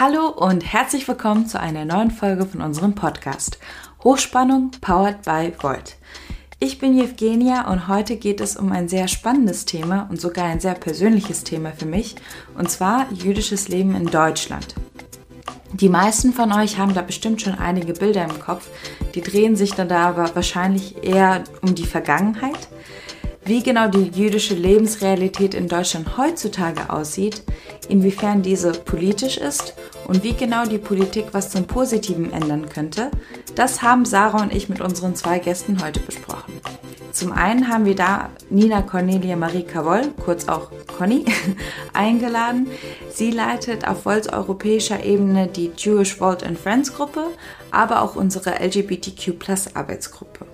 Hallo und herzlich willkommen zu einer neuen Folge von unserem Podcast Hochspannung powered by Volt. Ich bin Evgenia und heute geht es um ein sehr spannendes Thema und sogar ein sehr persönliches Thema für mich, und zwar jüdisches Leben in Deutschland. Die meisten von euch haben da bestimmt schon einige Bilder im Kopf, die drehen sich dann da aber wahrscheinlich eher um die Vergangenheit. Wie genau die jüdische Lebensrealität in Deutschland heutzutage aussieht, inwiefern diese politisch ist und wie genau die Politik was zum Positiven ändern könnte, das haben Sarah und ich mit unseren zwei Gästen heute besprochen. Zum einen haben wir da Nina Cornelia Marie Cavoll, kurz auch Conny, eingeladen. Sie leitet auf Volts europäischer Ebene die Jewish Vault and Friends Gruppe, aber auch unsere LGBTQ Arbeitsgruppe.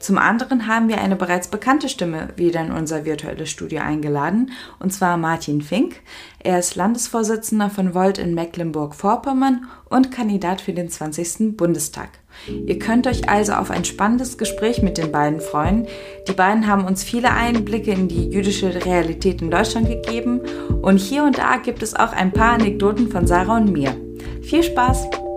Zum anderen haben wir eine bereits bekannte Stimme wieder in unser virtuelles Studio eingeladen, und zwar Martin Fink. Er ist Landesvorsitzender von Volt in Mecklenburg-Vorpommern und Kandidat für den 20. Bundestag. Ihr könnt euch also auf ein spannendes Gespräch mit den beiden freuen. Die beiden haben uns viele Einblicke in die jüdische Realität in Deutschland gegeben und hier und da gibt es auch ein paar Anekdoten von Sarah und mir. Viel Spaß!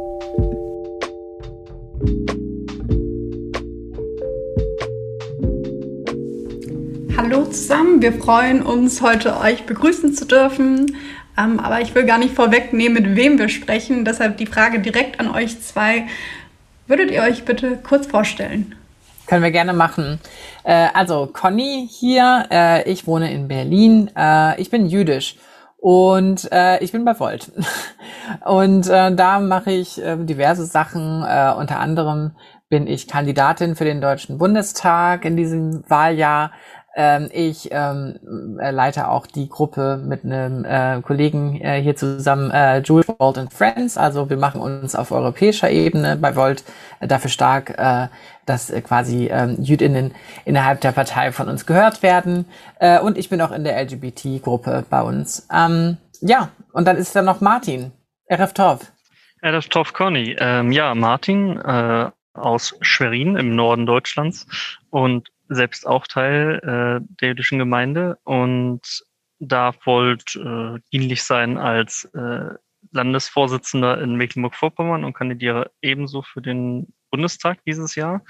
Hallo zusammen, wir freuen uns heute euch begrüßen zu dürfen. Ähm, aber ich will gar nicht vorwegnehmen, mit wem wir sprechen. Deshalb die Frage direkt an euch zwei. Würdet ihr euch bitte kurz vorstellen? Können wir gerne machen. Äh, also Conny hier, äh, ich wohne in Berlin, äh, ich bin jüdisch und äh, ich bin bei Volt. und äh, da mache ich äh, diverse Sachen, unter anderem bin ich Kandidatin für den Deutschen Bundestag in diesem Wahljahr. Ähm, ich ähm, äh, leite auch die Gruppe mit einem äh, Kollegen äh, hier zusammen, äh, Jules Volt and Friends. Also wir machen uns auf europäischer Ebene bei Volt äh, dafür stark, äh, dass äh, quasi äh, Jüdinnen innerhalb der Partei von uns gehört werden. Äh, und ich bin auch in der LGBT-Gruppe bei uns. Ähm, ja, und dann ist da noch Martin, RF Torf. RF Torf Conny. Ähm, ja, Martin äh, aus Schwerin im Norden Deutschlands und selbst auch Teil äh, der jüdischen Gemeinde und darf wollt äh, dienlich sein als äh, Landesvorsitzender in Mecklenburg-Vorpommern und kandidiere ebenso für den Bundestag dieses Jahr.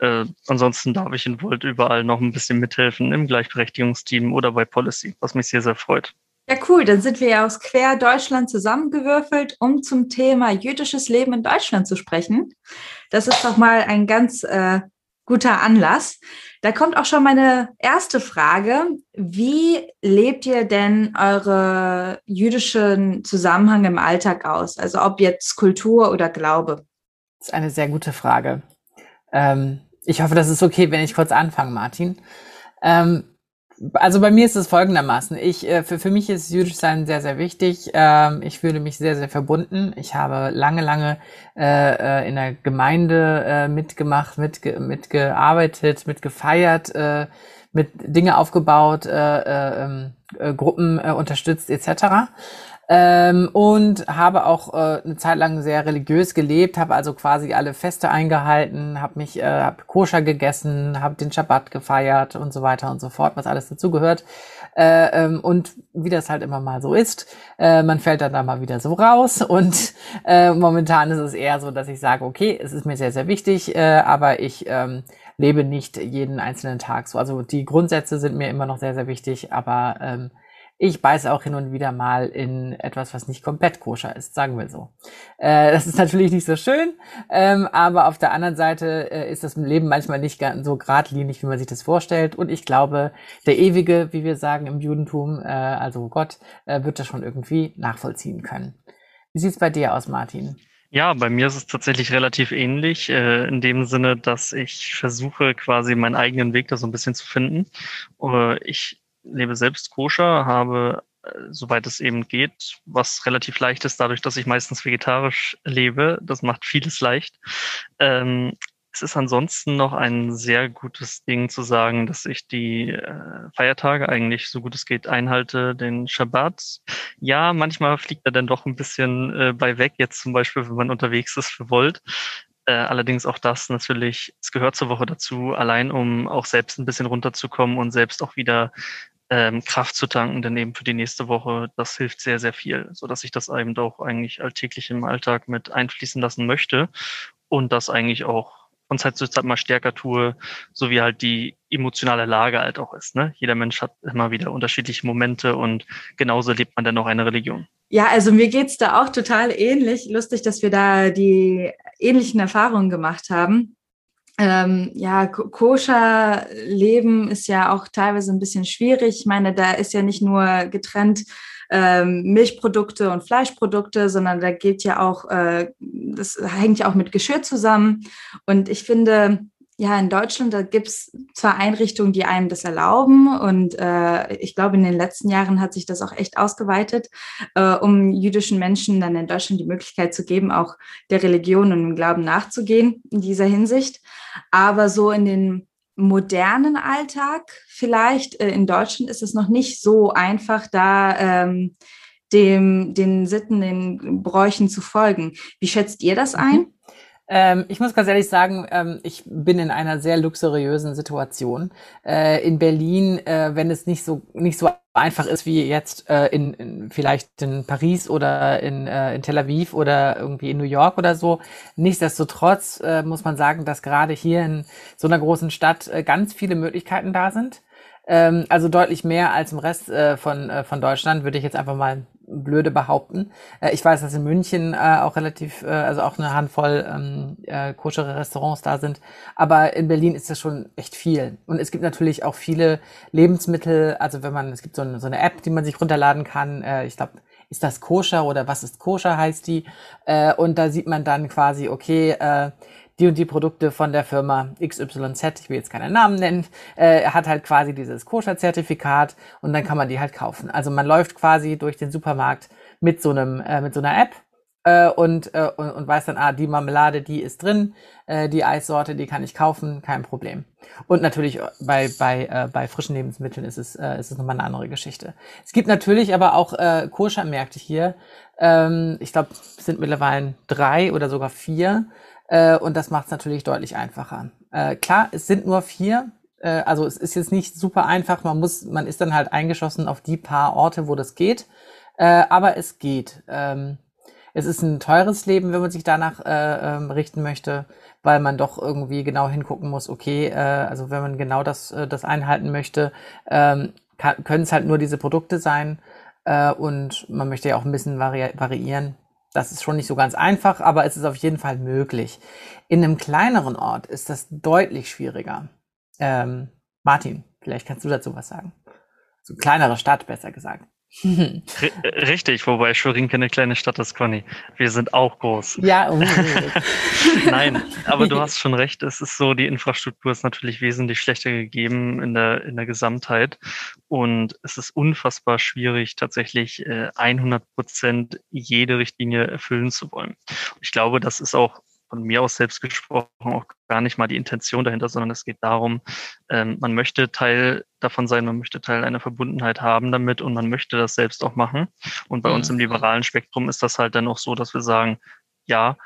Äh, ansonsten darf ich in Volt überall noch ein bisschen mithelfen im Gleichberechtigungsteam oder bei Policy, was mich sehr, sehr freut. Ja, cool. Dann sind wir ja aus quer Deutschland zusammengewürfelt, um zum Thema jüdisches Leben in Deutschland zu sprechen. Das ist doch mal ein ganz äh, guter Anlass. Da kommt auch schon meine erste Frage. Wie lebt ihr denn eure jüdischen Zusammenhang im Alltag aus? Also ob jetzt Kultur oder Glaube? Das ist eine sehr gute Frage. Ähm, ich hoffe, das ist okay, wenn ich kurz anfange, Martin. Ähm, also bei mir ist es folgendermaßen. Ich, äh, für, für mich ist jüdisch sein sehr, sehr wichtig. Ähm, ich fühle mich sehr, sehr verbunden. Ich habe lange, lange äh, äh in der Gemeinde mitgemacht, mitge mitgearbeitet, mitgefeiert, mit Dinge aufgebaut, äh, äh, ähm, äh, Gruppen unterstützt etc. Ähm, und habe auch äh, eine Zeit lang sehr religiös gelebt, habe also quasi alle Feste eingehalten, habe mich, äh, hab koscher gegessen, habe den Schabbat gefeiert und so weiter und so fort, was alles dazugehört. Äh, ähm, und wie das halt immer mal so ist, äh, man fällt dann da mal wieder so raus und äh, momentan ist es eher so, dass ich sage, okay, es ist mir sehr, sehr wichtig, äh, aber ich ähm, lebe nicht jeden einzelnen Tag so. Also die Grundsätze sind mir immer noch sehr, sehr wichtig, aber ähm, ich beiße auch hin und wieder mal in etwas, was nicht komplett koscher ist, sagen wir so. Äh, das ist natürlich nicht so schön, ähm, aber auf der anderen Seite äh, ist das Leben manchmal nicht so geradlinig, wie man sich das vorstellt. Und ich glaube, der Ewige, wie wir sagen im Judentum, äh, also Gott, äh, wird das schon irgendwie nachvollziehen können. Wie sieht's bei dir aus, Martin? Ja, bei mir ist es tatsächlich relativ ähnlich, äh, in dem Sinne, dass ich versuche, quasi meinen eigenen Weg da so ein bisschen zu finden. Äh, ich lebe selbst koscher, habe, äh, soweit es eben geht, was relativ leicht ist, dadurch, dass ich meistens vegetarisch lebe. Das macht vieles leicht. Ähm, es ist ansonsten noch ein sehr gutes Ding zu sagen, dass ich die äh, Feiertage eigentlich so gut es geht einhalte, den Schabbat. Ja, manchmal fliegt er dann doch ein bisschen äh, bei weg, jetzt zum Beispiel, wenn man unterwegs ist für Volt. Äh, allerdings auch das natürlich, es gehört zur Woche dazu, allein um auch selbst ein bisschen runterzukommen und selbst auch wieder ähm, Kraft zu tanken, denn eben für die nächste Woche, das hilft sehr, sehr viel, so dass ich das eben auch eigentlich alltäglich im Alltag mit einfließen lassen möchte und das eigentlich auch von Zeit zu Zeit mal stärker tue, so wie halt die emotionale Lage halt auch ist. Ne? Jeder Mensch hat immer wieder unterschiedliche Momente und genauso lebt man dann auch eine Religion. Ja, also mir geht's da auch total ähnlich. Lustig, dass wir da die ähnlichen Erfahrungen gemacht haben. Ähm, ja, koscher Leben ist ja auch teilweise ein bisschen schwierig. Ich meine, da ist ja nicht nur getrennt ähm, Milchprodukte und Fleischprodukte, sondern da geht ja auch, äh, das hängt ja auch mit Geschirr zusammen. Und ich finde, ja, in Deutschland, da gibt's zwar Einrichtungen, die einem das erlauben und äh, ich glaube, in den letzten Jahren hat sich das auch echt ausgeweitet, äh, um jüdischen Menschen dann in Deutschland die Möglichkeit zu geben, auch der Religion und dem Glauben nachzugehen in dieser Hinsicht. Aber so in den modernen Alltag vielleicht äh, in Deutschland ist es noch nicht so einfach, da ähm, dem, den Sitten, den Bräuchen zu folgen. Wie schätzt ihr das ein? Mhm. Ähm, ich muss ganz ehrlich sagen, ähm, ich bin in einer sehr luxuriösen Situation. Äh, in Berlin, äh, wenn es nicht so nicht so einfach ist wie jetzt äh, in, in vielleicht in Paris oder in, äh, in Tel Aviv oder irgendwie in New York oder so. Nichtsdestotrotz äh, muss man sagen, dass gerade hier in so einer großen Stadt äh, ganz viele Möglichkeiten da sind. Ähm, also deutlich mehr als im Rest äh, von, äh, von Deutschland, würde ich jetzt einfach mal blöde behaupten. Äh, ich weiß, dass in München äh, auch relativ, äh, also auch eine Handvoll ähm, äh, koschere Restaurants da sind. Aber in Berlin ist das schon echt viel. Und es gibt natürlich auch viele Lebensmittel. Also wenn man, es gibt so eine, so eine App, die man sich runterladen kann. Äh, ich glaube, ist das koscher oder was ist koscher heißt die. Äh, und da sieht man dann quasi, okay, äh, die und die Produkte von der Firma XYZ, ich will jetzt keinen Namen nennen, äh, hat halt quasi dieses Koscher-Zertifikat und dann kann man die halt kaufen. Also man läuft quasi durch den Supermarkt mit so einem, äh, mit so einer App äh, und, äh, und, und weiß dann, ah, die Marmelade, die ist drin, äh, die Eissorte, die kann ich kaufen, kein Problem. Und natürlich äh, bei, bei, äh, bei frischen Lebensmitteln ist es, äh, ist es nochmal eine andere Geschichte. Es gibt natürlich aber auch äh, Koscher-Märkte hier. Ähm, ich glaube, es sind mittlerweile drei oder sogar vier äh, und das macht es natürlich deutlich einfacher. Äh, klar, es sind nur vier. Äh, also es ist jetzt nicht super einfach. Man muss, man ist dann halt eingeschossen auf die paar Orte, wo das geht. Äh, aber es geht. Ähm, es ist ein teures Leben, wenn man sich danach äh, ähm, richten möchte, weil man doch irgendwie genau hingucken muss, okay, also wenn man genau das, das einhalten möchte, ähm, können es halt nur diese Produkte sein. Und man möchte ja auch ein bisschen vari variieren. Das ist schon nicht so ganz einfach, aber es ist auf jeden Fall möglich. In einem kleineren Ort ist das deutlich schwieriger. Ähm, Martin, vielleicht kannst du dazu was sagen. So kleinere Stadt, besser gesagt. Richtig, wobei Schwerin keine kleine Stadt ist, Conny. Wir sind auch groß. Ja, oh. Nein, aber du hast schon recht. Es ist so, die Infrastruktur ist natürlich wesentlich schlechter gegeben in der, in der Gesamtheit. Und es ist unfassbar schwierig, tatsächlich 100 äh, Prozent jede Richtlinie erfüllen zu wollen. Ich glaube, das ist auch von mir aus selbst gesprochen auch gar nicht mal die Intention dahinter, sondern es geht darum, ähm, man möchte Teil davon sein, man möchte Teil einer Verbundenheit haben damit und man möchte das selbst auch machen. Und bei mhm. uns im liberalen Spektrum ist das halt dann auch so, dass wir sagen, ja,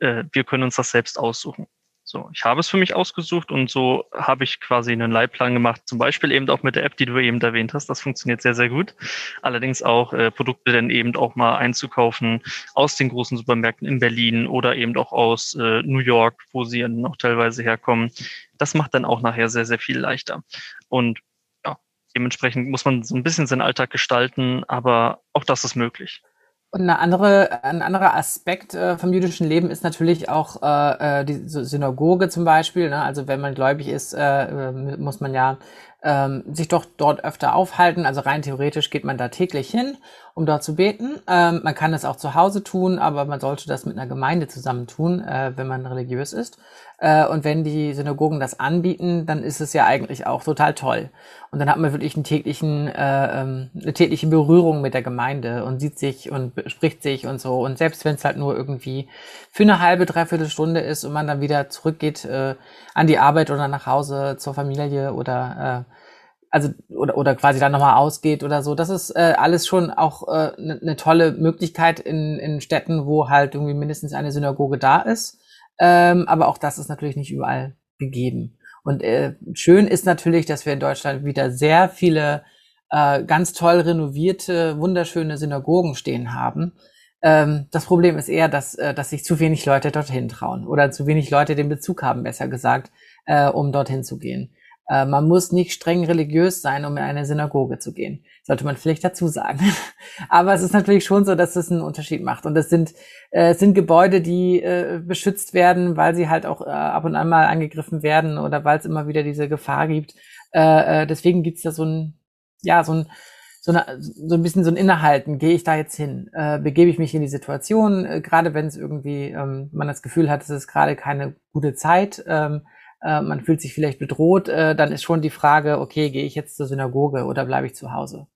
äh, wir können uns das selbst aussuchen. So, ich habe es für mich ausgesucht und so habe ich quasi einen Leitplan gemacht, zum Beispiel eben auch mit der App, die du eben erwähnt hast. Das funktioniert sehr, sehr gut. Allerdings auch äh, Produkte dann eben auch mal einzukaufen aus den großen Supermärkten in Berlin oder eben auch aus äh, New York, wo sie dann auch teilweise herkommen. Das macht dann auch nachher sehr, sehr viel leichter. Und ja, dementsprechend muss man so ein bisschen seinen Alltag gestalten, aber auch das ist möglich. Und eine andere, ein anderer Aspekt äh, vom jüdischen Leben ist natürlich auch äh, äh die Synagoge zum Beispiel. Ne? Also wenn man gläubig ist, äh, äh, muss man ja ähm, sich doch dort öfter aufhalten. Also rein theoretisch geht man da täglich hin, um dort zu beten. Ähm, man kann das auch zu Hause tun, aber man sollte das mit einer Gemeinde zusammen tun, äh, wenn man religiös ist. Äh, und wenn die Synagogen das anbieten, dann ist es ja eigentlich auch total toll. Und dann hat man wirklich einen täglichen, äh, ähm, eine tägliche Berührung mit der Gemeinde und sieht sich und spricht sich und so. Und selbst wenn es halt nur irgendwie für eine halbe, dreiviertel Stunde ist und man dann wieder zurückgeht äh, an die Arbeit oder nach Hause zur Familie oder äh, also oder, oder quasi dann nochmal ausgeht oder so. Das ist äh, alles schon auch eine äh, ne, ne tolle Möglichkeit in, in Städten, wo halt irgendwie mindestens eine Synagoge da ist. Ähm, aber auch das ist natürlich nicht überall gegeben. Und äh, schön ist natürlich, dass wir in Deutschland wieder sehr viele äh, ganz toll renovierte, wunderschöne Synagogen stehen haben. Ähm, das Problem ist eher, dass, äh, dass sich zu wenig Leute dorthin trauen oder zu wenig Leute den Bezug haben, besser gesagt, äh, um dorthin zu gehen. Äh, man muss nicht streng religiös sein, um in eine Synagoge zu gehen. Sollte man vielleicht dazu sagen. Aber es ist natürlich schon so, dass es einen Unterschied macht. Und es sind, äh, sind Gebäude, die äh, beschützt werden, weil sie halt auch äh, ab und an mal angegriffen werden oder weil es immer wieder diese Gefahr gibt. Äh, äh, deswegen gibt's da so ein, ja, so ein, so, eine, so ein bisschen so ein Innehalten, gehe ich da jetzt hin? Äh, begebe ich mich in die Situation, äh, gerade wenn es irgendwie, ähm, man das Gefühl hat, es ist gerade keine gute Zeit, ähm, äh, man fühlt sich vielleicht bedroht, äh, dann ist schon die Frage, okay, gehe ich jetzt zur Synagoge oder bleibe ich zu Hause?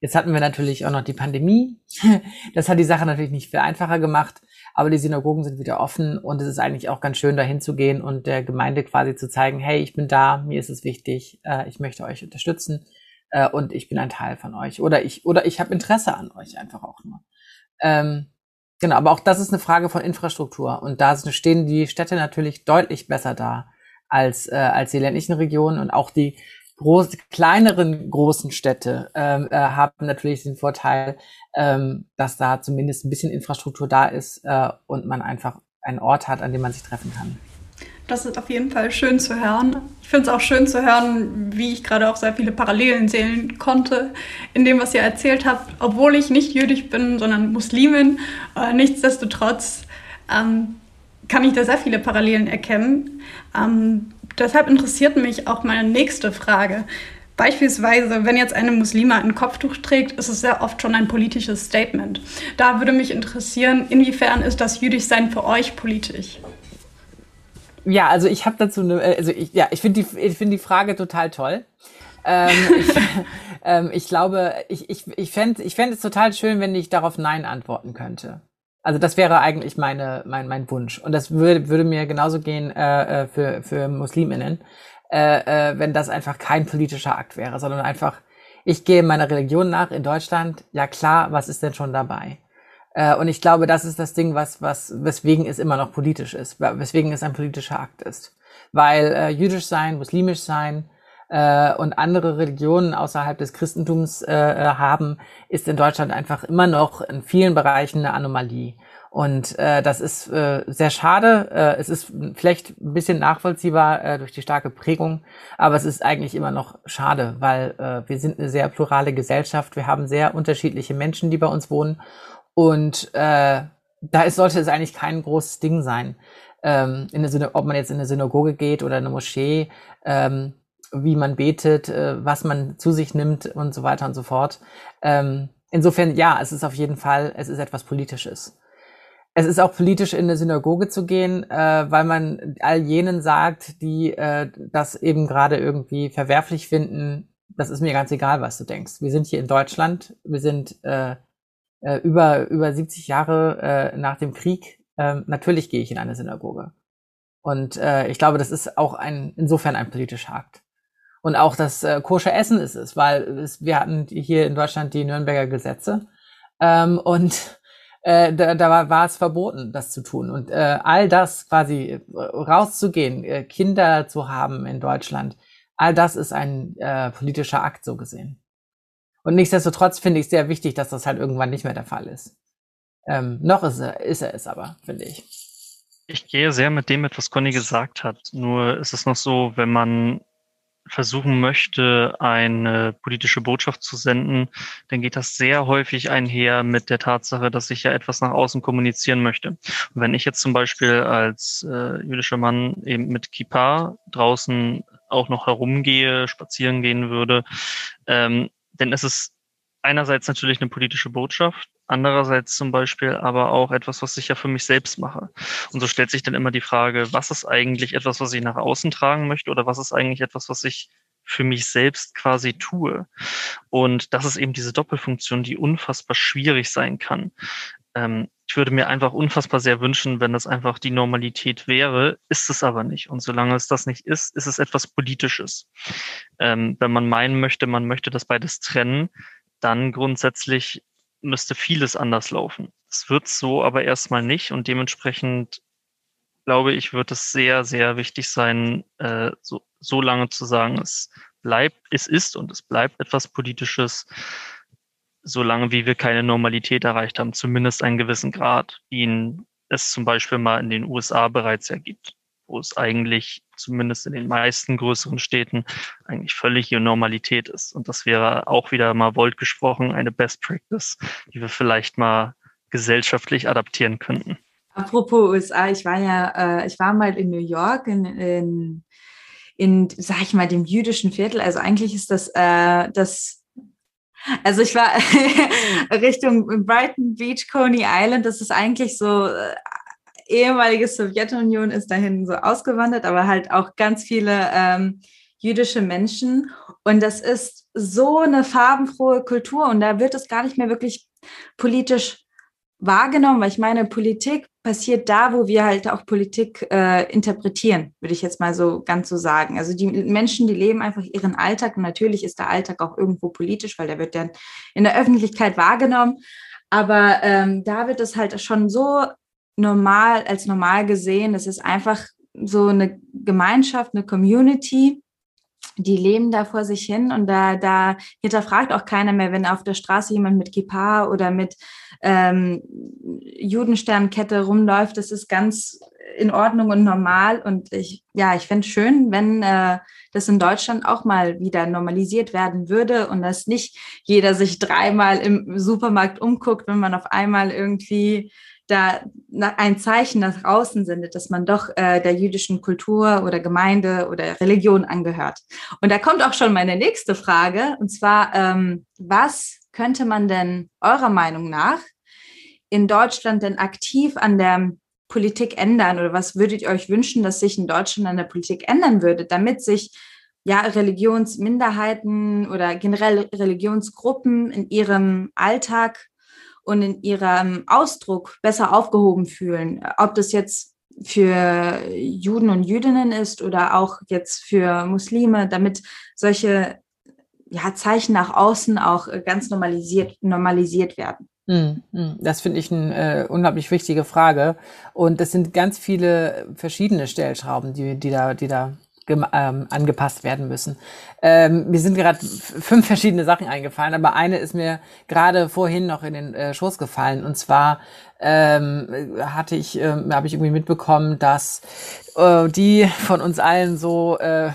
Jetzt hatten wir natürlich auch noch die Pandemie. Das hat die Sache natürlich nicht viel einfacher gemacht, aber die Synagogen sind wieder offen und es ist eigentlich auch ganz schön, dahin zu gehen und der Gemeinde quasi zu zeigen, hey, ich bin da, mir ist es wichtig, äh, ich möchte euch unterstützen äh, und ich bin ein Teil von euch oder ich oder ich habe Interesse an euch einfach auch nur. Ähm, genau, aber auch das ist eine Frage von Infrastruktur und da stehen die Städte natürlich deutlich besser da als äh, als die ländlichen Regionen und auch die groß, kleineren großen Städte ähm, äh, haben natürlich den Vorteil, ähm, dass da zumindest ein bisschen Infrastruktur da ist äh, und man einfach einen Ort hat, an dem man sich treffen kann. Das ist auf jeden Fall schön zu hören. Ich finde es auch schön zu hören, wie ich gerade auch sehr viele Parallelen sehen konnte in dem, was ihr erzählt habt. Obwohl ich nicht jüdisch bin, sondern Muslimin, äh, nichtsdestotrotz ähm, kann ich da sehr viele Parallelen erkennen. Ähm, deshalb interessiert mich auch meine nächste Frage. Beispielsweise, wenn jetzt eine Muslima ein Kopftuch trägt, ist es sehr oft schon ein politisches Statement. Da würde mich interessieren, inwiefern ist das Jüdischsein für euch politisch? Ja, also ich habe dazu eine, äh, also ich, ja, ich finde die, ich die Frage total toll. ähm, ich, ähm, ich glaube, ich, ich, ich fände ich fänd es total schön, wenn ich darauf Nein antworten könnte. Also das wäre eigentlich meine, mein, mein Wunsch. Und das würde, würde mir genauso gehen äh, äh für, für Musliminnen, äh, äh, wenn das einfach kein politischer Akt wäre, sondern einfach, ich gehe meiner Religion nach in Deutschland, ja klar, was ist denn schon dabei? Äh, und ich glaube, das ist das Ding, was, was, weswegen es immer noch politisch ist, weswegen es ein politischer Akt ist. Weil äh, jüdisch sein, muslimisch sein äh, und andere Religionen außerhalb des Christentums äh, äh, haben, ist in Deutschland einfach immer noch in vielen Bereichen eine Anomalie. Und äh, das ist äh, sehr schade. Äh, es ist vielleicht ein bisschen nachvollziehbar äh, durch die starke Prägung, aber es ist eigentlich immer noch schade, weil äh, wir sind eine sehr plurale Gesellschaft. Wir haben sehr unterschiedliche Menschen, die bei uns wohnen. Und äh, da ist, sollte es eigentlich kein großes Ding sein, ähm, in eine, ob man jetzt in eine Synagoge geht oder eine Moschee, ähm, wie man betet, äh, was man zu sich nimmt und so weiter und so fort. Ähm, insofern, ja, es ist auf jeden Fall, es ist etwas Politisches. Es ist auch politisch, in eine Synagoge zu gehen, äh, weil man all jenen sagt, die äh, das eben gerade irgendwie verwerflich finden, das ist mir ganz egal, was du denkst. Wir sind hier in Deutschland, wir sind äh, äh, über, über 70 Jahre äh, nach dem Krieg, äh, natürlich gehe ich in eine Synagoge. Und äh, ich glaube, das ist auch ein, insofern ein politischer Akt. Und auch das äh, koscher Essen ist es, weil es, wir hatten hier in Deutschland die Nürnberger Gesetze ähm, und äh, da, da war, war es verboten, das zu tun. Und äh, all das quasi äh, rauszugehen, äh, Kinder zu haben in Deutschland, all das ist ein äh, politischer Akt so gesehen. Und nichtsdestotrotz finde ich sehr wichtig, dass das halt irgendwann nicht mehr der Fall ist. Ähm, noch ist er, ist er es aber, finde ich. Ich gehe sehr mit dem mit, was Conny gesagt hat. Nur ist es noch so, wenn man versuchen möchte, eine politische Botschaft zu senden, dann geht das sehr häufig einher mit der Tatsache, dass ich ja etwas nach außen kommunizieren möchte. Und wenn ich jetzt zum Beispiel als äh, jüdischer Mann eben mit Kippa draußen auch noch herumgehe, spazieren gehen würde, ähm, ist es einerseits natürlich eine politische Botschaft, andererseits zum Beispiel aber auch etwas, was ich ja für mich selbst mache. Und so stellt sich dann immer die Frage, was ist eigentlich etwas, was ich nach außen tragen möchte oder was ist eigentlich etwas, was ich für mich selbst quasi tue. Und das ist eben diese Doppelfunktion, die unfassbar schwierig sein kann. Ähm, ich würde mir einfach unfassbar sehr wünschen, wenn das einfach die Normalität wäre, ist es aber nicht. Und solange es das nicht ist, ist es etwas Politisches. Ähm, wenn man meinen möchte, man möchte das beides trennen, dann grundsätzlich müsste vieles anders laufen. Es wird so aber erstmal nicht und dementsprechend glaube ich, wird es sehr, sehr wichtig sein, äh, so, so lange zu sagen, es bleibt, es ist und es bleibt etwas Politisches, solange wie wir keine Normalität erreicht haben, zumindest einen gewissen Grad, wie ihn es zum Beispiel mal in den USA bereits ergibt, wo es eigentlich zumindest in den meisten größeren Städten eigentlich völlige Normalität ist. Und das wäre auch wieder mal Volt gesprochen, eine Best Practice, die wir vielleicht mal gesellschaftlich adaptieren könnten. Apropos USA, ich war ja, äh, ich war mal in New York in, in, in, sag ich mal, dem jüdischen Viertel. Also eigentlich ist das äh, das also ich war Richtung Brighton Beach, Coney Island. Das ist eigentlich so äh, ehemalige Sowjetunion ist dahin so ausgewandert, aber halt auch ganz viele ähm, jüdische Menschen. Und das ist so eine farbenfrohe Kultur und da wird es gar nicht mehr wirklich politisch wahrgenommen, weil ich meine, Politik passiert da, wo wir halt auch Politik äh, interpretieren, würde ich jetzt mal so ganz so sagen. Also die Menschen, die leben einfach ihren Alltag und natürlich ist der Alltag auch irgendwo politisch, weil der wird dann in der Öffentlichkeit wahrgenommen. Aber ähm, da wird es halt schon so normal, als normal gesehen. Es ist einfach so eine Gemeinschaft, eine Community, die leben da vor sich hin und da, da hinterfragt auch keiner mehr, wenn auf der Straße jemand mit Kippa oder mit ähm, Judensternkette rumläuft. Das ist ganz in Ordnung und normal. Und ich, ja, ich fände es schön, wenn äh, das in Deutschland auch mal wieder normalisiert werden würde und dass nicht jeder sich dreimal im Supermarkt umguckt, wenn man auf einmal irgendwie da ein Zeichen nach außen sendet, dass man doch äh, der jüdischen Kultur oder Gemeinde oder Religion angehört. Und da kommt auch schon meine nächste Frage, und zwar, ähm, was könnte man denn eurer Meinung nach in Deutschland denn aktiv an der Politik ändern oder was würdet ihr euch wünschen, dass sich in Deutschland an der Politik ändern würde, damit sich ja Religionsminderheiten oder generell Religionsgruppen in ihrem Alltag und in ihrem Ausdruck besser aufgehoben fühlen. Ob das jetzt für Juden und Jüdinnen ist oder auch jetzt für Muslime, damit solche ja, Zeichen nach außen auch ganz normalisiert, normalisiert werden. Hm, hm. Das finde ich eine äh, unglaublich wichtige Frage. Und es sind ganz viele verschiedene Stellschrauben, die, die da, die da ähm, angepasst werden müssen. Ähm, mir sind gerade fünf verschiedene Sachen eingefallen, aber eine ist mir gerade vorhin noch in den äh, Schoß gefallen. Und zwar ähm, hatte ich, äh, habe ich irgendwie mitbekommen, dass äh, die von uns allen so äh,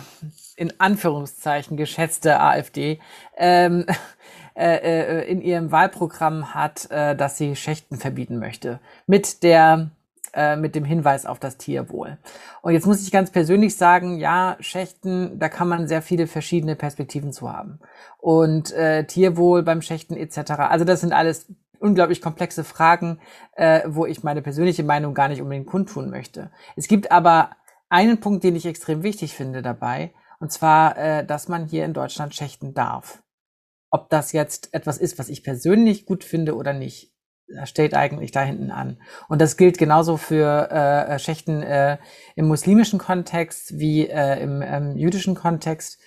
in Anführungszeichen geschätzte AfD ähm, äh, äh, in ihrem Wahlprogramm hat, äh, dass sie Schächten verbieten möchte. Mit der äh, mit dem Hinweis auf das Tierwohl. Und jetzt muss ich ganz persönlich sagen, ja, Schächten, da kann man sehr viele verschiedene Perspektiven zu haben. Und äh, Tierwohl beim Schächten etc. Also das sind alles unglaublich komplexe Fragen, äh, wo ich meine persönliche Meinung gar nicht unbedingt kundtun möchte. Es gibt aber einen Punkt, den ich extrem wichtig finde dabei, und zwar, äh, dass man hier in Deutschland schächten darf. Ob das jetzt etwas ist, was ich persönlich gut finde oder nicht, steht eigentlich da hinten an. Und das gilt genauso für äh, Schächten äh, im muslimischen Kontext wie äh, im ähm, jüdischen Kontext.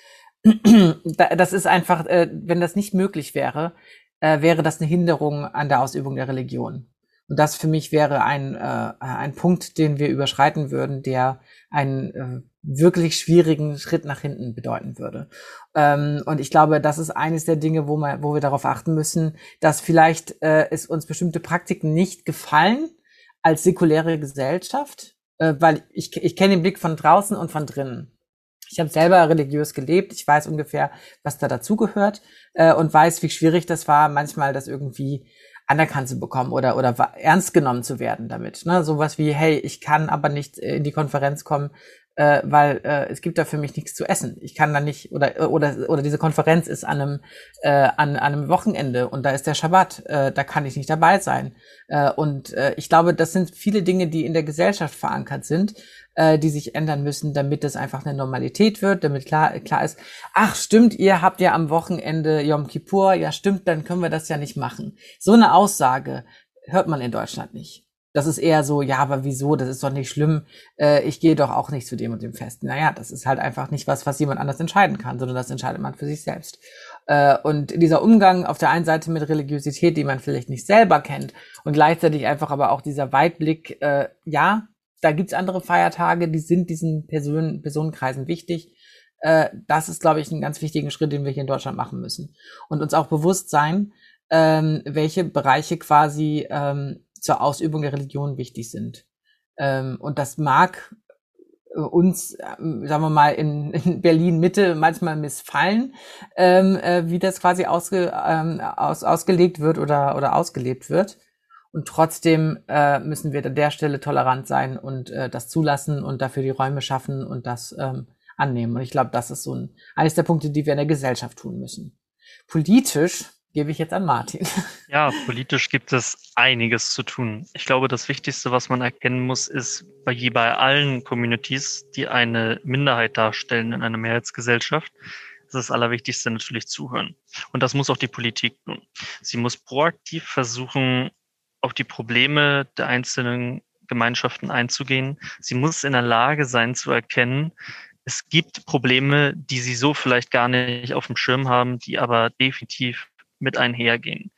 das ist einfach, äh, wenn das nicht möglich wäre, äh, wäre das eine Hinderung an der Ausübung der Religion. Und das für mich wäre ein, äh, ein Punkt, den wir überschreiten würden, der einen äh, wirklich schwierigen Schritt nach hinten bedeuten würde. Ähm, und ich glaube, das ist eines der Dinge, wo, man, wo wir darauf achten müssen, dass vielleicht äh, es uns bestimmte Praktiken nicht gefallen als säkuläre Gesellschaft, äh, weil ich, ich kenne den Blick von draußen und von drinnen. Ich habe selber religiös gelebt, ich weiß ungefähr, was da dazugehört äh, und weiß, wie schwierig das war, manchmal das irgendwie anerkannt zu bekommen oder, oder ernst genommen zu werden damit. Ne? Sowas wie, hey, ich kann aber nicht äh, in die Konferenz kommen, äh, weil äh, es gibt da für mich nichts zu essen. Ich kann da nicht, oder, oder, oder diese Konferenz ist an einem, äh, an, an einem Wochenende und da ist der Schabbat, äh, da kann ich nicht dabei sein. Äh, und äh, ich glaube, das sind viele Dinge, die in der Gesellschaft verankert sind, äh, die sich ändern müssen, damit das einfach eine Normalität wird, damit klar, klar ist, ach stimmt, ihr habt ja am Wochenende Yom Kippur, ja stimmt, dann können wir das ja nicht machen. So eine Aussage hört man in Deutschland nicht. Das ist eher so, ja, aber wieso, das ist doch nicht schlimm, äh, ich gehe doch auch nicht zu dem und dem Fest. Naja, das ist halt einfach nicht was, was jemand anders entscheiden kann, sondern das entscheidet man für sich selbst. Äh, und dieser Umgang auf der einen Seite mit Religiosität, die man vielleicht nicht selber kennt, und gleichzeitig einfach aber auch dieser Weitblick, äh, ja, da gibt's andere Feiertage, die sind diesen Personen, Personenkreisen wichtig. äh, das ist, glaube ich, ein ganz wichtiger Schritt, den wir hier in Deutschland machen müssen. Und uns auch bewusst sein, ähm, welche Bereiche quasi ähm, zur Ausübung der Religion wichtig sind. Ähm, und das mag äh, uns, ähm, sagen wir mal, in, in Berlin Mitte manchmal missfallen, äh, wie das quasi ausge, aus, ausgelegt wird oder, oder ausgelebt wird. Und trotzdem äh, müssen wir an der Stelle tolerant sein und äh, das zulassen und dafür die Räume schaffen und das ähm, annehmen. Und ich glaube, das ist so ein, eines der Punkte, die wir in der Gesellschaft tun müssen. Politisch gebe ich jetzt an Martin. Ja, politisch gibt es einiges zu tun. Ich glaube, das Wichtigste, was man erkennen muss, ist bei je bei allen Communities, die eine Minderheit darstellen in einer Mehrheitsgesellschaft, ist das Allerwichtigste natürlich zuhören. Und das muss auch die Politik tun. Sie muss proaktiv versuchen, auf die Probleme der einzelnen Gemeinschaften einzugehen. Sie muss in der Lage sein zu erkennen, es gibt Probleme, die sie so vielleicht gar nicht auf dem Schirm haben, die aber definitiv mit einhergehen.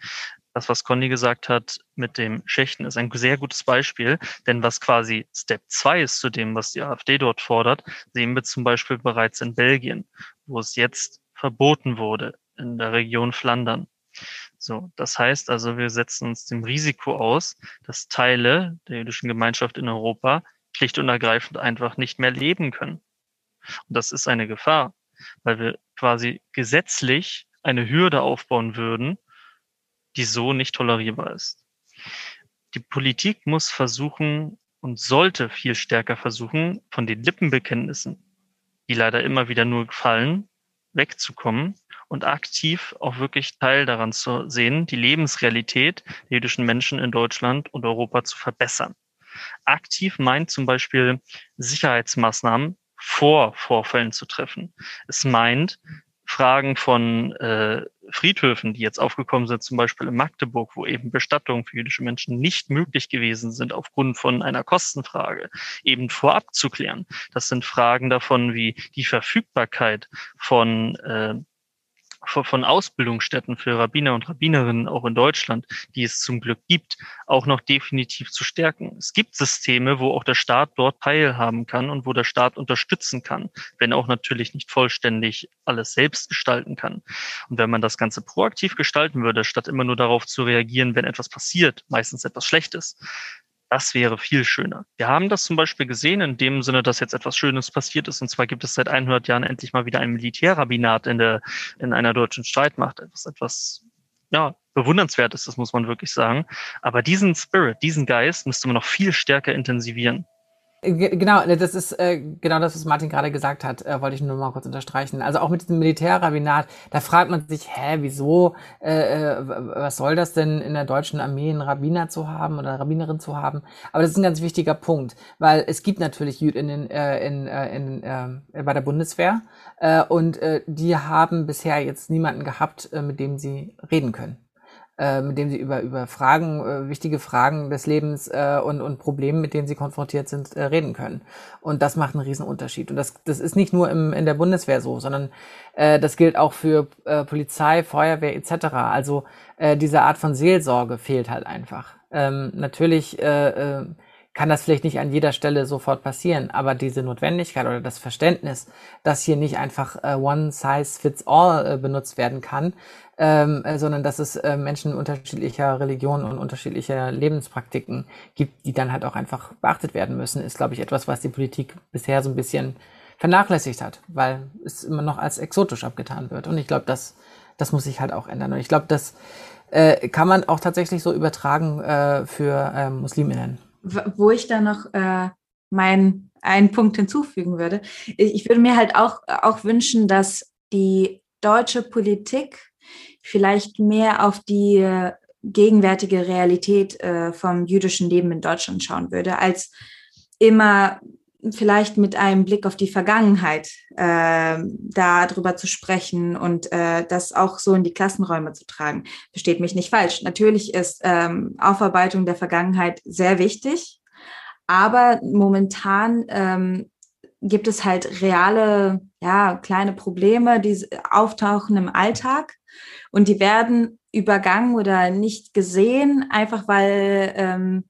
Das, was Conny gesagt hat mit dem Schächten, ist ein sehr gutes Beispiel, denn was quasi Step 2 ist zu dem, was die AfD dort fordert, sehen wir zum Beispiel bereits in Belgien, wo es jetzt verboten wurde in der Region Flandern. So, das heißt also, wir setzen uns dem Risiko aus, dass Teile der jüdischen Gemeinschaft in Europa schlicht und ergreifend einfach nicht mehr leben können. Und das ist eine Gefahr, weil wir quasi gesetzlich eine Hürde aufbauen würden, die so nicht tolerierbar ist. Die Politik muss versuchen und sollte viel stärker versuchen, von den Lippenbekenntnissen, die leider immer wieder nur fallen, wegzukommen und aktiv auch wirklich Teil daran zu sehen, die Lebensrealität der jüdischen Menschen in Deutschland und Europa zu verbessern. Aktiv meint zum Beispiel Sicherheitsmaßnahmen vor Vorfällen zu treffen. Es meint, Fragen von äh, Friedhöfen, die jetzt aufgekommen sind, zum Beispiel in Magdeburg, wo eben Bestattungen für jüdische Menschen nicht möglich gewesen sind aufgrund von einer Kostenfrage, eben vorab zu klären. Das sind Fragen davon wie die Verfügbarkeit von äh, von Ausbildungsstätten für Rabbiner und Rabbinerinnen auch in Deutschland, die es zum Glück gibt, auch noch definitiv zu stärken. Es gibt Systeme, wo auch der Staat dort teilhaben kann und wo der Staat unterstützen kann, wenn auch natürlich nicht vollständig alles selbst gestalten kann. Und wenn man das Ganze proaktiv gestalten würde, statt immer nur darauf zu reagieren, wenn etwas passiert, meistens etwas Schlechtes, das wäre viel schöner. Wir haben das zum Beispiel gesehen in dem Sinne, dass jetzt etwas Schönes passiert ist. Und zwar gibt es seit 100 Jahren endlich mal wieder ein Militärrabbinat in der, in einer deutschen Streitmacht. Etwas, etwas, ja, bewundernswertes, das muss man wirklich sagen. Aber diesen Spirit, diesen Geist müsste man noch viel stärker intensivieren. Genau, ne, das ist äh, genau das, was Martin gerade gesagt hat, äh, wollte ich nur mal kurz unterstreichen. Also auch mit diesem Militärrabbinat, da fragt man sich, hä, wieso, äh, äh, was soll das denn in der deutschen Armee, einen Rabbiner zu haben oder Rabbinerin zu haben? Aber das ist ein ganz wichtiger Punkt, weil es gibt natürlich in den, äh, in, äh, in, äh, bei der Bundeswehr äh, und äh, die haben bisher jetzt niemanden gehabt, äh, mit dem sie reden können. Äh, mit dem sie über, über Fragen, äh, wichtige Fragen des Lebens äh, und, und Problemen, mit denen sie konfrontiert sind, äh, reden können. Und das macht einen riesen Unterschied. Und das, das ist nicht nur im, in der Bundeswehr so, sondern äh, das gilt auch für äh, Polizei, Feuerwehr etc. Also äh, diese Art von Seelsorge fehlt halt einfach. Ähm, natürlich äh, äh, kann das vielleicht nicht an jeder Stelle sofort passieren, aber diese Notwendigkeit oder das Verständnis, dass hier nicht einfach äh, one size fits all äh, benutzt werden kann, ähm, äh, sondern dass es äh, Menschen unterschiedlicher Religionen und unterschiedlicher Lebenspraktiken gibt, die dann halt auch einfach beachtet werden müssen, ist, glaube ich, etwas, was die Politik bisher so ein bisschen vernachlässigt hat, weil es immer noch als exotisch abgetan wird. Und ich glaube, das, das muss sich halt auch ändern. Und ich glaube, das äh, kann man auch tatsächlich so übertragen äh, für äh, Musliminnen wo ich da noch äh, meinen einen Punkt hinzufügen würde. Ich würde mir halt auch, auch wünschen, dass die deutsche Politik vielleicht mehr auf die gegenwärtige Realität äh, vom jüdischen Leben in Deutschland schauen würde, als immer vielleicht mit einem Blick auf die Vergangenheit äh, darüber zu sprechen und äh, das auch so in die Klassenräume zu tragen. Versteht mich nicht falsch. Natürlich ist ähm, Aufarbeitung der Vergangenheit sehr wichtig, aber momentan ähm, gibt es halt reale, ja, kleine Probleme, die auftauchen im Alltag und die werden übergangen oder nicht gesehen, einfach weil ähm,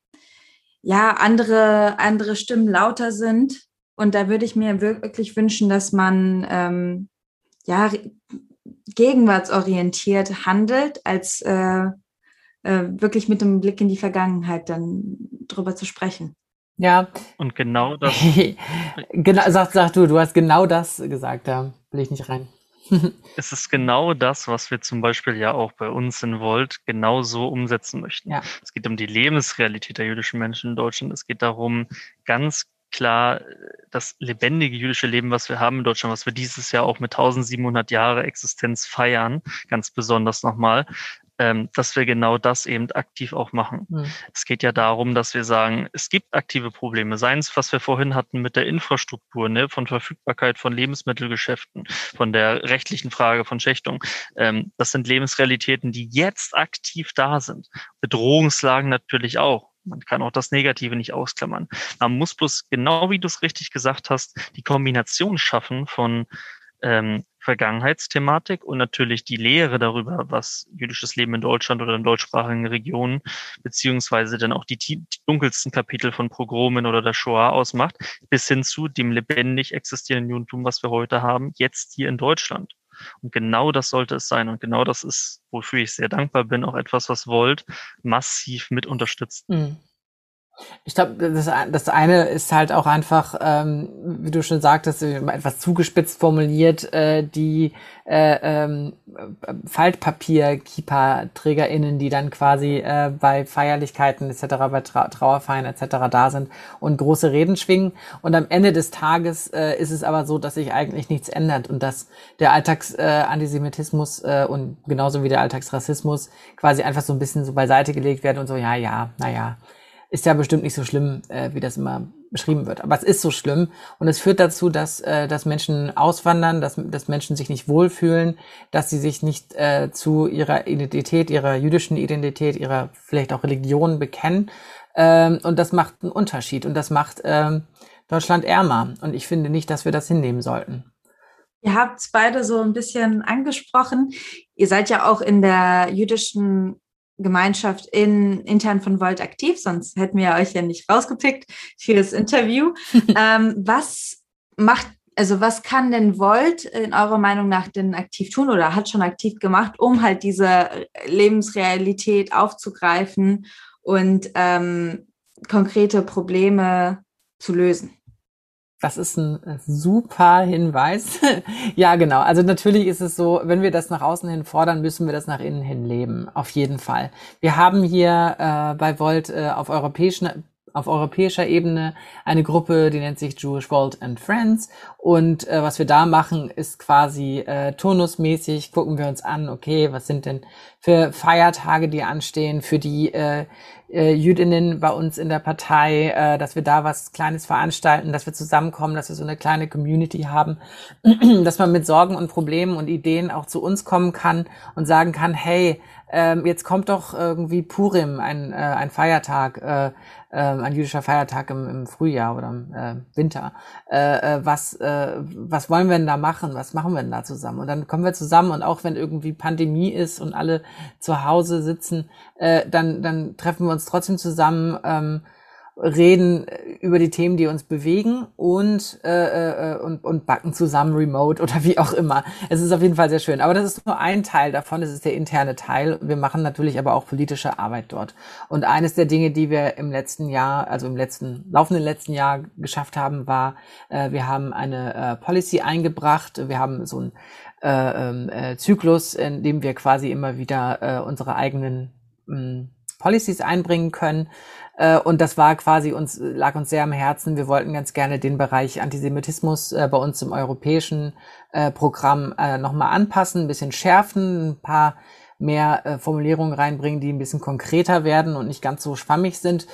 ja, andere, andere Stimmen lauter sind Und da würde ich mir wirklich wünschen, dass man ähm, ja gegenwartsorientiert handelt, als äh, äh, wirklich mit dem Blick in die Vergangenheit dann drüber zu sprechen. Ja. Und genau das. genau, sag, sag du, du hast genau das gesagt, da will ich nicht rein. es ist genau das, was wir zum Beispiel ja auch bei uns in Volt genau so umsetzen möchten. Ja. Es geht um die Lebensrealität der jüdischen Menschen in Deutschland. Es geht darum, ganz klar das lebendige jüdische Leben, was wir haben in Deutschland, was wir dieses Jahr auch mit 1700 Jahre Existenz feiern, ganz besonders nochmal, dass wir genau das eben aktiv auch machen. Mhm. Es geht ja darum, dass wir sagen, es gibt aktive Probleme, seien es, was wir vorhin hatten mit der Infrastruktur, ne, von Verfügbarkeit von Lebensmittelgeschäften, von der rechtlichen Frage von Schächtung. Ähm, das sind Lebensrealitäten, die jetzt aktiv da sind. Bedrohungslagen natürlich auch. Man kann auch das Negative nicht ausklammern. Man muss bloß, genau wie du es richtig gesagt hast, die Kombination schaffen von ähm, Vergangenheitsthematik und natürlich die Lehre darüber, was jüdisches Leben in Deutschland oder in deutschsprachigen Regionen, beziehungsweise dann auch die, die dunkelsten Kapitel von Pogromen oder der Shoah ausmacht, bis hin zu dem lebendig existierenden Judentum, was wir heute haben, jetzt hier in Deutschland. Und genau das sollte es sein. Und genau das ist, wofür ich sehr dankbar bin, auch etwas, was Volt massiv mit unterstützt. Mhm. Ich glaube, das, das eine ist halt auch einfach, ähm, wie du schon sagtest, etwas zugespitzt formuliert, äh, die äh, ähm, Faltpapier-Keeper-TrägerInnen, die dann quasi äh, bei Feierlichkeiten etc., bei Trau Trauerfeiern etc. da sind und große Reden schwingen. Und am Ende des Tages äh, ist es aber so, dass sich eigentlich nichts ändert und dass der Alltagsantisemitismus äh, äh, und genauso wie der Alltagsrassismus quasi einfach so ein bisschen so beiseite gelegt werden und so, ja, ja, naja ist ja bestimmt nicht so schlimm, äh, wie das immer beschrieben wird. Aber es ist so schlimm und es führt dazu, dass, äh, dass Menschen auswandern, dass, dass Menschen sich nicht wohlfühlen, dass sie sich nicht äh, zu ihrer Identität, ihrer jüdischen Identität, ihrer vielleicht auch Religion bekennen. Ähm, und das macht einen Unterschied und das macht ähm, Deutschland ärmer. Und ich finde nicht, dass wir das hinnehmen sollten. Ihr habt es beide so ein bisschen angesprochen. Ihr seid ja auch in der jüdischen Gemeinschaft in, intern von Volt aktiv, sonst hätten wir euch ja nicht rausgepickt für das Interview. ähm, was macht, also was kann denn Volt in eurer Meinung nach denn aktiv tun oder hat schon aktiv gemacht, um halt diese Lebensrealität aufzugreifen und ähm, konkrete Probleme zu lösen? Das ist ein äh, super Hinweis. ja, genau. Also natürlich ist es so, wenn wir das nach außen hin fordern, müssen wir das nach innen hin leben. Auf jeden Fall. Wir haben hier äh, bei Volt äh, auf europäischen auf europäischer Ebene eine Gruppe, die nennt sich Jewish Vault and Friends. Und äh, was wir da machen, ist quasi äh, turnusmäßig, gucken wir uns an, okay, was sind denn für Feiertage, die anstehen, für die äh, äh, Jüdinnen bei uns in der Partei, äh, dass wir da was Kleines veranstalten, dass wir zusammenkommen, dass wir so eine kleine Community haben, dass man mit Sorgen und Problemen und Ideen auch zu uns kommen kann und sagen kann, hey, ähm, jetzt kommt doch irgendwie Purim, ein, äh, ein Feiertag, äh, äh, ein jüdischer Feiertag im, im Frühjahr oder im äh, Winter. Äh, äh, was, äh, was wollen wir denn da machen? Was machen wir denn da zusammen? Und dann kommen wir zusammen und auch wenn irgendwie Pandemie ist und alle zu Hause sitzen, äh, dann, dann treffen wir uns trotzdem zusammen. Ähm, reden über die Themen, die uns bewegen und, äh, äh, und, und backen zusammen remote oder wie auch immer. Es ist auf jeden Fall sehr schön. Aber das ist nur ein Teil davon, das ist der interne Teil. Wir machen natürlich aber auch politische Arbeit dort. Und eines der Dinge, die wir im letzten Jahr, also im letzten, laufenden letzten Jahr geschafft haben, war, äh, wir haben eine äh, Policy eingebracht. Wir haben so einen äh, ähm, äh, Zyklus, in dem wir quasi immer wieder äh, unsere eigenen mh, hm, Policies einbringen können. Äh, und das war quasi uns, lag uns sehr am Herzen. Wir wollten ganz gerne den Bereich Antisemitismus äh, bei uns im europäischen äh, Programm nochmal anpassen, ein bisschen schärfen, ein paar mehr Formulierungen reinbringen, die ein bisschen konkreter werden und nicht ganz so schwammig sind.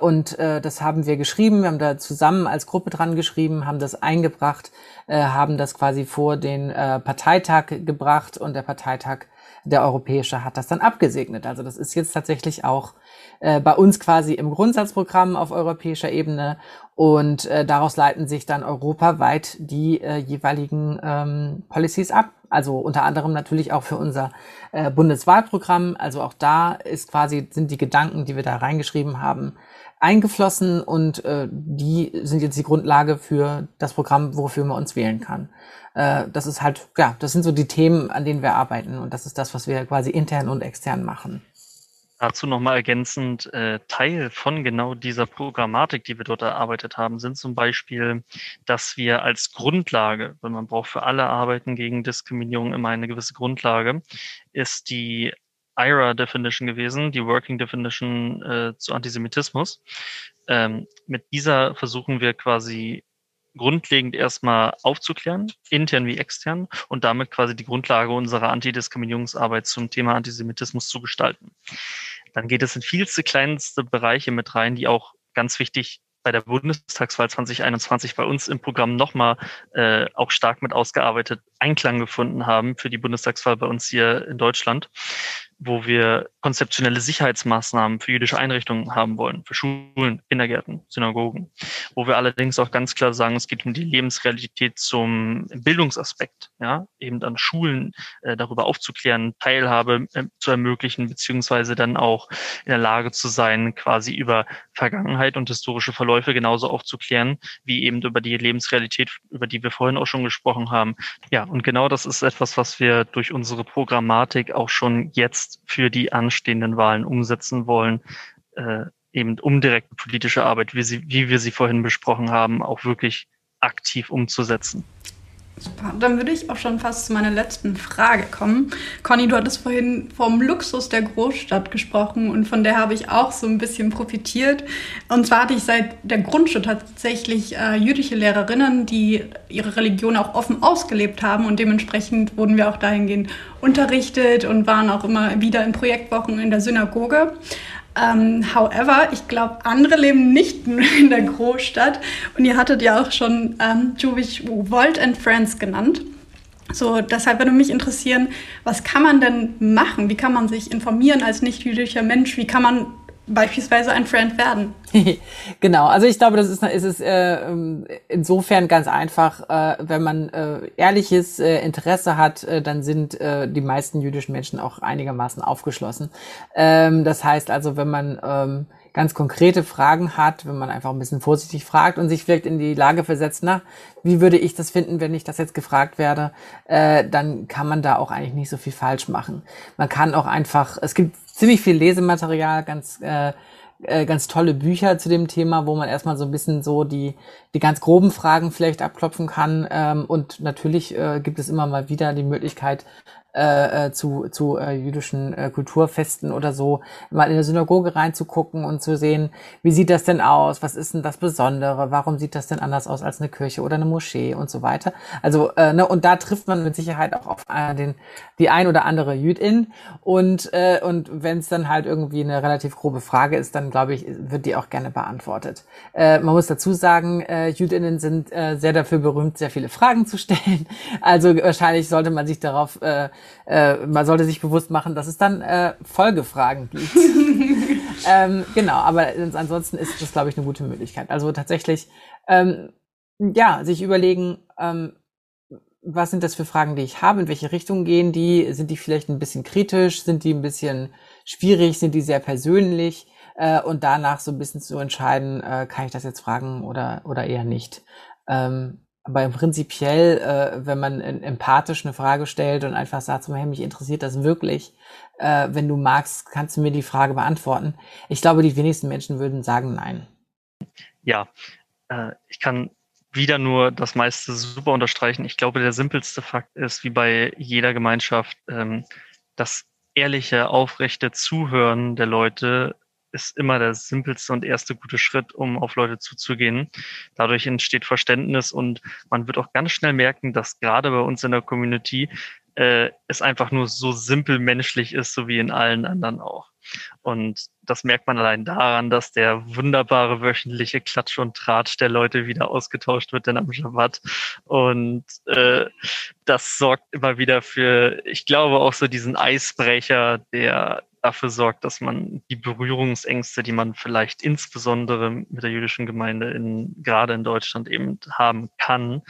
und das haben wir geschrieben. Wir haben da zusammen als Gruppe dran geschrieben, haben das eingebracht, haben das quasi vor den Parteitag gebracht und der Parteitag der Europäische hat das dann abgesegnet. Also das ist jetzt tatsächlich auch äh, bei uns quasi im Grundsatzprogramm auf europäischer Ebene und äh, daraus leiten sich dann europaweit die äh, jeweiligen ähm, Policies ab. Also unter anderem natürlich auch für unser äh, Bundeswahlprogramm. Also auch da ist quasi sind die Gedanken, die wir da reingeschrieben haben, eingeflossen und äh, die sind jetzt die Grundlage für das Programm, wofür man uns wählen kann. Äh, das ist halt, ja, das sind so die Themen, an denen wir arbeiten und das ist das, was wir quasi intern und extern machen. Dazu nochmal ergänzend, äh, Teil von genau dieser Programmatik, die wir dort erarbeitet haben, sind zum Beispiel, dass wir als Grundlage, weil man braucht für alle Arbeiten gegen Diskriminierung immer eine gewisse Grundlage, ist die IRA Definition gewesen, die Working Definition äh, zu Antisemitismus. Ähm, mit dieser versuchen wir quasi grundlegend erstmal aufzuklären, intern wie extern, und damit quasi die Grundlage unserer Antidiskriminierungsarbeit zum Thema Antisemitismus zu gestalten. Dann geht es in vielste kleinste Bereiche mit rein, die auch ganz wichtig bei der Bundestagswahl 2021 bei uns im Programm nochmal äh, auch stark mit ausgearbeitet Einklang gefunden haben für die Bundestagswahl bei uns hier in Deutschland wo wir konzeptionelle Sicherheitsmaßnahmen für jüdische Einrichtungen haben wollen, für Schulen, Kindergärten, Synagogen, wo wir allerdings auch ganz klar sagen, es geht um die Lebensrealität zum Bildungsaspekt, ja, eben an Schulen äh, darüber aufzuklären, Teilhabe äh, zu ermöglichen, beziehungsweise dann auch in der Lage zu sein, quasi über Vergangenheit und historische Verläufe genauso aufzuklären, wie eben über die Lebensrealität, über die wir vorhin auch schon gesprochen haben. Ja, und genau das ist etwas, was wir durch unsere Programmatik auch schon jetzt für die anstehenden Wahlen umsetzen wollen, äh, eben um direkte politische Arbeit, wie, sie, wie wir sie vorhin besprochen haben, auch wirklich aktiv umzusetzen. Super, dann würde ich auch schon fast zu meiner letzten Frage kommen. Conny, du hattest vorhin vom Luxus der Großstadt gesprochen und von der habe ich auch so ein bisschen profitiert. Und zwar hatte ich seit der Grundschule tatsächlich äh, jüdische Lehrerinnen, die ihre Religion auch offen ausgelebt haben und dementsprechend wurden wir auch dahingehend unterrichtet und waren auch immer wieder in Projektwochen in der Synagoge. Um, ähm, however, ich glaube, andere leben nicht nur in der Großstadt. Und ihr hattet ja auch schon ähm, Jewish Volt and Friends genannt. So, deshalb würde mich interessieren, was kann man denn machen? Wie kann man sich informieren als nicht-jüdischer Mensch? Wie kann man beispielsweise ein Friend werden. genau, also ich glaube, das ist, ist es äh, insofern ganz einfach, äh, wenn man äh, ehrliches äh, Interesse hat, äh, dann sind äh, die meisten jüdischen Menschen auch einigermaßen aufgeschlossen. Ähm, das heißt also, wenn man ähm, ganz konkrete Fragen hat, wenn man einfach ein bisschen vorsichtig fragt und sich vielleicht in die Lage versetzt, na, wie würde ich das finden, wenn ich das jetzt gefragt werde, äh, dann kann man da auch eigentlich nicht so viel falsch machen. Man kann auch einfach, es gibt ziemlich viel Lesematerial, ganz äh, äh, ganz tolle Bücher zu dem Thema, wo man erstmal so ein bisschen so die, die ganz groben Fragen vielleicht abklopfen kann. Ähm, und natürlich äh, gibt es immer mal wieder die Möglichkeit, äh, äh, zu, zu äh, jüdischen äh, Kulturfesten oder so, mal in der Synagoge reinzugucken und zu sehen, wie sieht das denn aus, was ist denn das Besondere, warum sieht das denn anders aus als eine Kirche oder eine Moschee und so weiter. Also, äh, ne, und da trifft man mit Sicherheit auch auf äh, den, die ein oder andere Jüdin und, äh, und wenn es dann halt irgendwie eine relativ grobe Frage ist, dann glaube ich, wird die auch gerne beantwortet. Äh, man muss dazu sagen, äh, Jüdinnen sind äh, sehr dafür berühmt, sehr viele Fragen zu stellen. Also wahrscheinlich sollte man sich darauf äh, äh, man sollte sich bewusst machen, dass es dann äh, Folgefragen gibt. ähm, genau, aber ansonsten ist das, glaube ich, eine gute Möglichkeit. Also tatsächlich, ähm, ja, sich überlegen, ähm, was sind das für Fragen, die ich habe, in welche Richtung gehen die, sind die vielleicht ein bisschen kritisch, sind die ein bisschen schwierig, sind die sehr persönlich äh, und danach so ein bisschen zu entscheiden, äh, kann ich das jetzt fragen oder, oder eher nicht. Ähm, aber prinzipiell, äh, wenn man empathisch eine Frage stellt und einfach sagt, so, hey, mich interessiert das wirklich, äh, wenn du magst, kannst du mir die Frage beantworten. Ich glaube, die wenigsten Menschen würden sagen nein. Ja, äh, ich kann wieder nur das meiste super unterstreichen. Ich glaube, der simpelste Fakt ist, wie bei jeder Gemeinschaft, ähm, das ehrliche, aufrechte Zuhören der Leute ist immer der simpelste und erste gute Schritt, um auf Leute zuzugehen. Dadurch entsteht Verständnis und man wird auch ganz schnell merken, dass gerade bei uns in der Community äh, es einfach nur so simpel menschlich ist, so wie in allen anderen auch. Und das merkt man allein daran, dass der wunderbare wöchentliche Klatsch und Tratsch der Leute wieder ausgetauscht wird dann am Schabbat. Und äh, das sorgt immer wieder für, ich glaube, auch so diesen Eisbrecher, der dafür sorgt, dass man die Berührungsängste, die man vielleicht insbesondere mit der jüdischen Gemeinde in, gerade in Deutschland eben haben kann,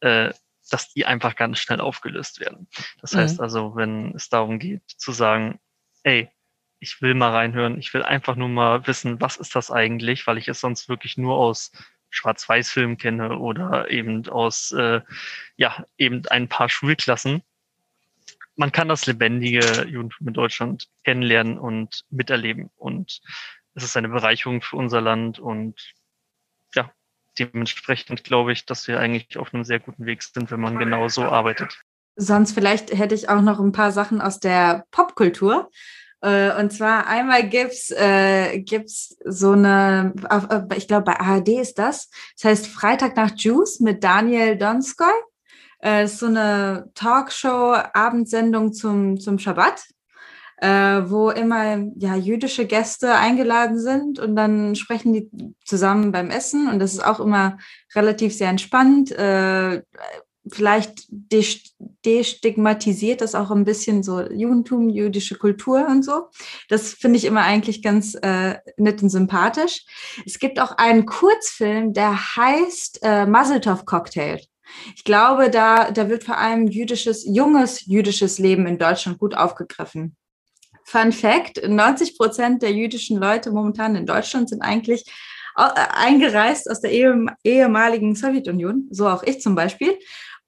äh, dass die einfach ganz schnell aufgelöst werden. Das mhm. heißt also, wenn es darum geht zu sagen, ey, ich will mal reinhören, ich will einfach nur mal wissen, was ist das eigentlich, weil ich es sonst wirklich nur aus Schwarz-Weiß-Filmen kenne oder eben aus, äh, ja, eben ein paar Schulklassen. Man kann das lebendige Judentum in Deutschland kennenlernen und miterleben und es ist eine Bereicherung für unser Land und ja, dementsprechend glaube ich, dass wir eigentlich auf einem sehr guten Weg sind, wenn man genau so arbeitet. Sonst vielleicht hätte ich auch noch ein paar Sachen aus der Popkultur. Äh, und zwar einmal gibt's äh, gibt's so eine, ich glaube bei ARD ist das. Das heißt Freitag nach Juice mit Daniel Donskoy. Äh, ist so eine Talkshow, Abendsendung zum zum Schabbat, äh, wo immer ja jüdische Gäste eingeladen sind und dann sprechen die zusammen beim Essen und das ist auch immer relativ sehr entspannt. Äh, vielleicht destigmatisiert das auch ein bisschen so Judentum, jüdische Kultur und so. Das finde ich immer eigentlich ganz äh, nett und sympathisch. Es gibt auch einen Kurzfilm, der heißt äh, Muzzletov Cocktail. Ich glaube, da, da wird vor allem jüdisches, junges jüdisches Leben in Deutschland gut aufgegriffen. Fun Fact, 90 Prozent der jüdischen Leute momentan in Deutschland sind eigentlich äh, eingereist aus der ehemaligen Sowjetunion, so auch ich zum Beispiel.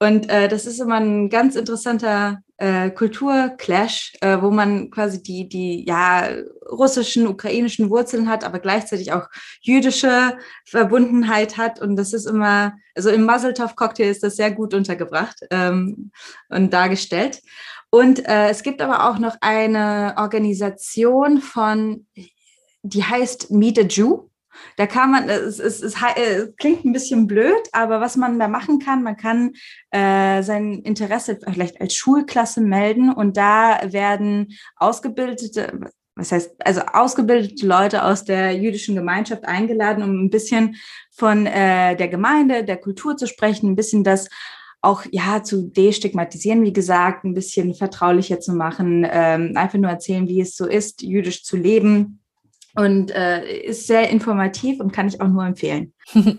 Und äh, das ist immer ein ganz interessanter äh, Kulturclash, äh, wo man quasi die, die ja, russischen, ukrainischen Wurzeln hat, aber gleichzeitig auch jüdische Verbundenheit hat. Und das ist immer, also im Muzzletov-Cocktail ist das sehr gut untergebracht ähm, und dargestellt. Und äh, es gibt aber auch noch eine Organisation von, die heißt Meet a Jew. Da kann man, es, es, es, es, klingt ein bisschen blöd, aber was man da machen kann, man kann äh, sein Interesse vielleicht als Schulklasse melden und da werden ausgebildete, was heißt, also ausgebildete Leute aus der jüdischen Gemeinschaft eingeladen, um ein bisschen von äh, der Gemeinde, der Kultur zu sprechen, ein bisschen das auch ja zu destigmatisieren, wie gesagt, ein bisschen vertraulicher zu machen, ähm, einfach nur erzählen, wie es so ist, jüdisch zu leben und äh, ist sehr informativ und kann ich auch nur empfehlen.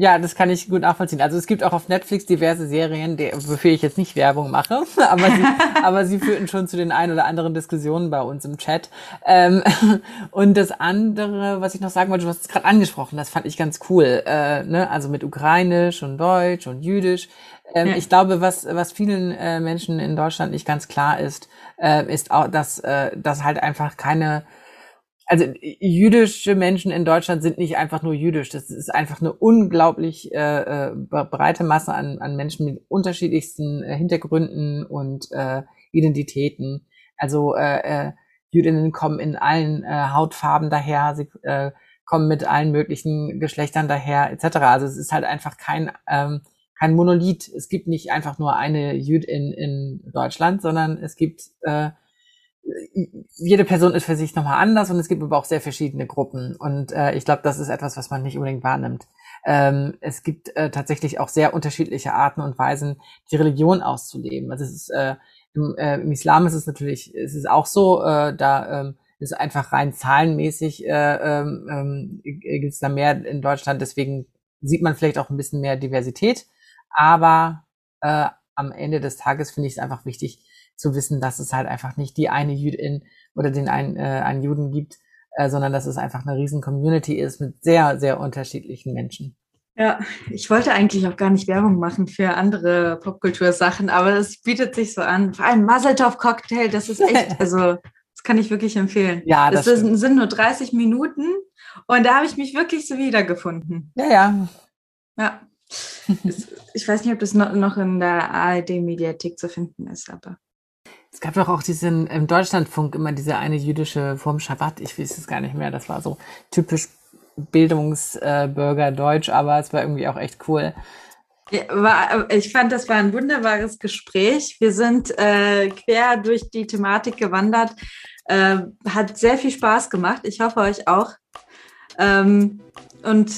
Ja, das kann ich gut nachvollziehen. Also es gibt auch auf Netflix diverse Serien, die, wofür ich jetzt nicht Werbung mache, aber sie, aber sie führten schon zu den ein oder anderen Diskussionen bei uns im Chat. Ähm, und das andere, was ich noch sagen wollte, du hast es gerade angesprochen, das fand ich ganz cool. Äh, ne? Also mit Ukrainisch und Deutsch und Jüdisch. Ähm, ja. Ich glaube, was, was vielen äh, Menschen in Deutschland nicht ganz klar ist, äh, ist auch, dass, äh, dass halt einfach keine also jüdische Menschen in Deutschland sind nicht einfach nur jüdisch. Das ist einfach eine unglaublich äh, äh, breite Masse an, an Menschen mit unterschiedlichsten äh, Hintergründen und äh, Identitäten. Also äh, äh, Jüdinnen kommen in allen äh, Hautfarben daher, sie äh, kommen mit allen möglichen Geschlechtern daher, etc. Also es ist halt einfach kein ähm, kein Monolith. Es gibt nicht einfach nur eine Jüdin in Deutschland, sondern es gibt äh, jede Person ist für sich nochmal anders und es gibt aber auch sehr verschiedene Gruppen. Und äh, ich glaube, das ist etwas, was man nicht unbedingt wahrnimmt. Ähm, es gibt äh, tatsächlich auch sehr unterschiedliche Arten und Weisen, die Religion auszuleben. Also es ist, äh, im, äh, im Islam ist es natürlich, es ist auch so, äh, da ähm, ist einfach rein zahlenmäßig äh, ähm, ähm gibt es da mehr in Deutschland. Deswegen sieht man vielleicht auch ein bisschen mehr Diversität. Aber äh, am Ende des Tages finde ich es einfach wichtig, zu wissen, dass es halt einfach nicht die eine Jüdin oder den einen, äh, einen Juden gibt, äh, sondern dass es einfach eine riesen Community ist mit sehr, sehr unterschiedlichen Menschen. Ja, ich wollte eigentlich auch gar nicht Werbung machen für andere Popkultursachen, aber es bietet sich so an. Vor allem Mazeltov-Cocktail, das ist echt, also das kann ich wirklich empfehlen. Ja, das, das sind nur 30 Minuten und da habe ich mich wirklich so wiedergefunden. Ja, ja. Ja. ich weiß nicht, ob das noch in der ARD-Mediathek zu finden ist, aber. Es gab doch auch diesen im Deutschlandfunk immer diese eine jüdische Form Schabbat. Ich weiß es gar nicht mehr. Das war so typisch Bildungsbürger äh, Deutsch, aber es war irgendwie auch echt cool. Ja, war, ich fand, das war ein wunderbares Gespräch. Wir sind äh, quer durch die Thematik gewandert. Äh, hat sehr viel Spaß gemacht. Ich hoffe euch auch. Ähm, und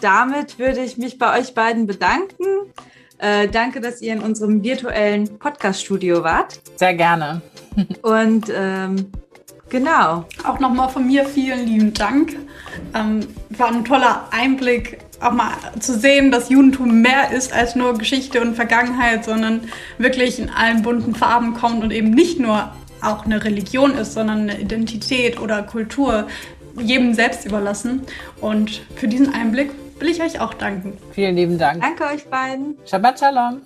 damit würde ich mich bei euch beiden bedanken. Äh, danke, dass ihr in unserem virtuellen Podcast-Studio wart. Sehr gerne. Und ähm, genau. Auch nochmal von mir vielen lieben Dank. Ähm, war ein toller Einblick, auch mal zu sehen, dass Judentum mehr ist als nur Geschichte und Vergangenheit, sondern wirklich in allen bunten Farben kommt und eben nicht nur auch eine Religion ist, sondern eine Identität oder Kultur, jedem selbst überlassen. Und für diesen Einblick will ich euch auch danken. Vielen lieben Dank. Danke euch beiden. Shabbat Shalom.